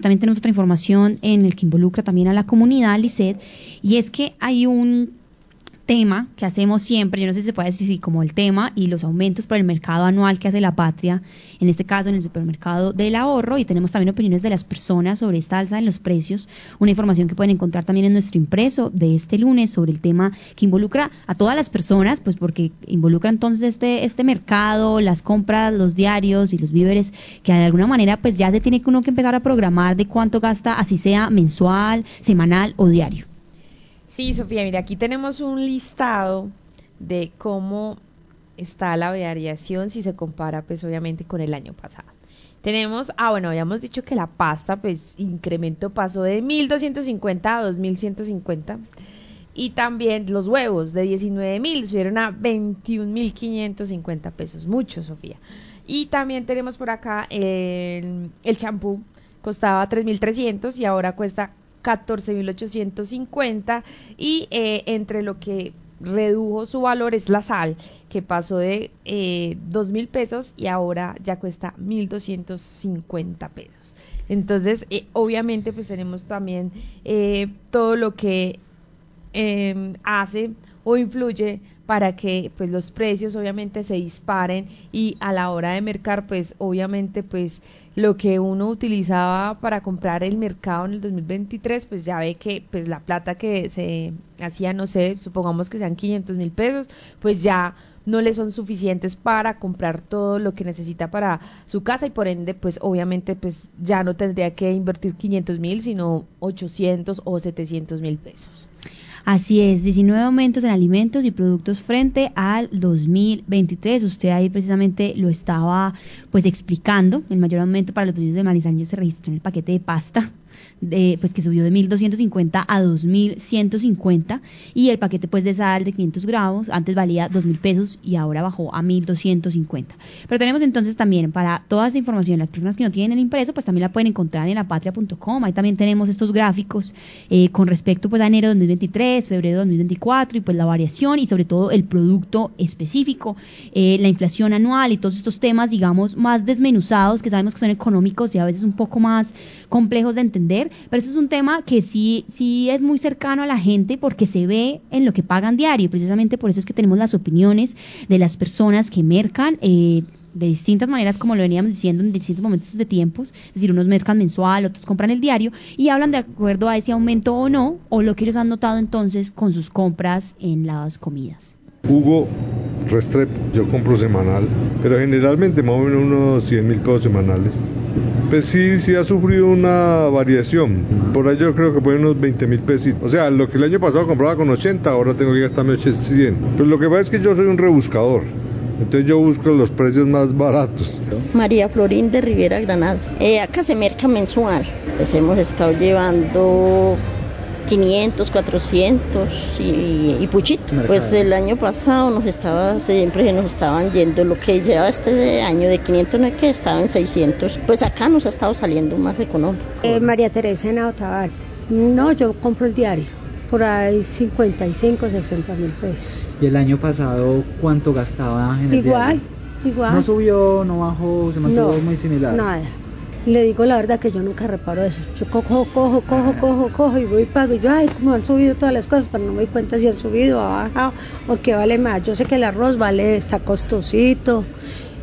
También tenemos otra información en el que involucra también a la comunidad, Lisset, y es que hay un tema que hacemos siempre, yo no sé si se puede decir así como el tema y los aumentos por el mercado anual que hace la patria, en este caso en el supermercado del ahorro, y tenemos también opiniones de las personas sobre esta alza en los precios, una información que pueden encontrar también en nuestro impreso de este lunes sobre el tema que involucra a todas las personas, pues porque involucra entonces este, este mercado, las compras, los diarios y los víveres, que de alguna manera pues ya se tiene que uno que empezar a programar de cuánto gasta, así sea mensual, semanal o diario. Sí, Sofía, mira, aquí tenemos un listado de cómo está la variación si se compara, pues obviamente, con el año pasado. Tenemos, ah, bueno, habíamos dicho que la pasta, pues, incremento pasó de 1.250 a 2.150. Y también los huevos de 19.000 subieron a 21.550 pesos. Mucho, Sofía. Y también tenemos por acá el champú. costaba 3.300 y ahora cuesta 14.850 y eh, entre lo que redujo su valor es la sal, que pasó de eh, 2.000 pesos y ahora ya cuesta 1.250 pesos. Entonces, eh, obviamente, pues tenemos también eh, todo lo que em, hace o influye para que pues los precios obviamente se disparen y a la hora de mercar pues obviamente pues lo que uno utilizaba para comprar el mercado en el 2023 pues ya ve que pues la plata que se hacía no sé supongamos que sean 500 mil pesos pues ya no le son suficientes para comprar todo lo que necesita para su casa y por ende pues obviamente pues ya no tendría que invertir 500 mil sino 800 o 700 mil pesos Así es, 19 aumentos en alimentos y productos frente al 2023. Usted ahí precisamente lo estaba pues explicando. El mayor aumento para los productos de Manizales se registró en el paquete de pasta de, pues que subió de 1.250 a 2.150 y el paquete pues de sal de 500 gramos antes valía 2.000 pesos y ahora bajó a 1.250. Pero tenemos entonces también para toda esa información, las personas que no tienen el impreso pues también la pueden encontrar en lapatria.com, ahí también tenemos estos gráficos eh, con respecto pues a enero de 2023, febrero de 2024 y pues la variación y sobre todo el producto específico, eh, la inflación anual y todos estos temas digamos más desmenuzados que sabemos que son económicos y a veces un poco más complejos de entender, pero eso es un tema que sí, sí es muy cercano a la gente porque se ve en lo que pagan diario. Precisamente por eso es que tenemos las opiniones de las personas que mercan. Eh, de distintas maneras, como lo veníamos diciendo en distintos momentos de tiempos, es decir, unos mercan mensual, otros compran el diario y hablan de acuerdo a ese aumento o no, o lo que ellos han notado entonces con sus compras en las comidas. Hugo Restrep, yo compro semanal, pero generalmente más unos 100 mil pesos semanales. Pues sí, sí ha sufrido una variación. Por ahí yo creo que puede unos 20 mil pesos. O sea, lo que el año pasado compraba con 80, ahora tengo que gastarme 100. Pero lo que pasa es que yo soy un rebuscador. Entonces yo busco los precios más baratos. María Florín de Rivera Granada. Eh, acá se merca mensual. Pues hemos estado llevando 500, 400 y, y puchito. Pues el año pasado nos estaba, siempre nos estaban yendo lo que lleva este año de 500 no es que estaba en 600. Pues acá nos ha estado saliendo más económico. Eh, María Teresa en Otaval. No, yo compro el diario. Por ahí 55, 60 mil pesos. ¿Y el año pasado cuánto gastaba en el Igual, igual. ¿No subió, no bajó, se mantuvo muy similar? Nada. Le digo la verdad que yo nunca reparo eso. Yo cojo, cojo, cojo, cojo, cojo y voy y pago. Y yo, ay, cómo han subido todas las cosas, pero no me doy cuenta si han subido o bajado o qué vale más. Yo sé que el arroz vale, está costosito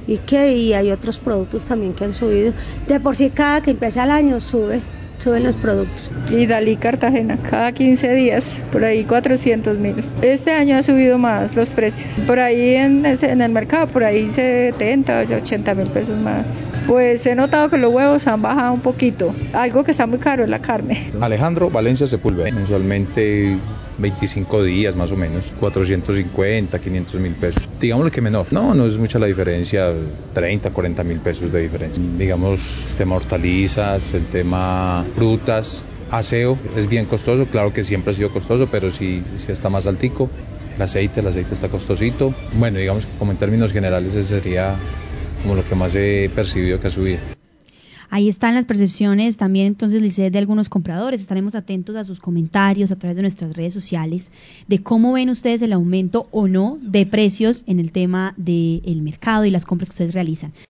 y que y hay otros productos también que han subido. De por sí cada que empieza el año sube suben los productos. Y Dalí Cartagena, cada 15 días, por ahí 400 mil. Este año ha subido más los precios. Por ahí en, en el mercado, por ahí 70 o 80 mil pesos más. Pues he notado que los huevos han bajado un poquito. Algo que está muy caro es la carne. Alejandro Valencia Sepúlveda, mensualmente 25 días más o menos, 450, 500 mil pesos. Digámoslo que menor. No, no es mucha la diferencia, 30, 40 mil pesos de diferencia. Digamos, tema hortalizas, el tema frutas, aseo es bien costoso, claro que siempre ha sido costoso, pero sí, sí está más altico. El aceite, el aceite está costosito. Bueno, digamos que como en términos generales ese sería como lo que más he percibido que ha subido. Ahí están las percepciones también entonces, Lice, de algunos compradores. Estaremos atentos a sus comentarios a través de nuestras redes sociales de cómo ven ustedes el aumento o no de precios en el tema del mercado y las compras que ustedes realizan.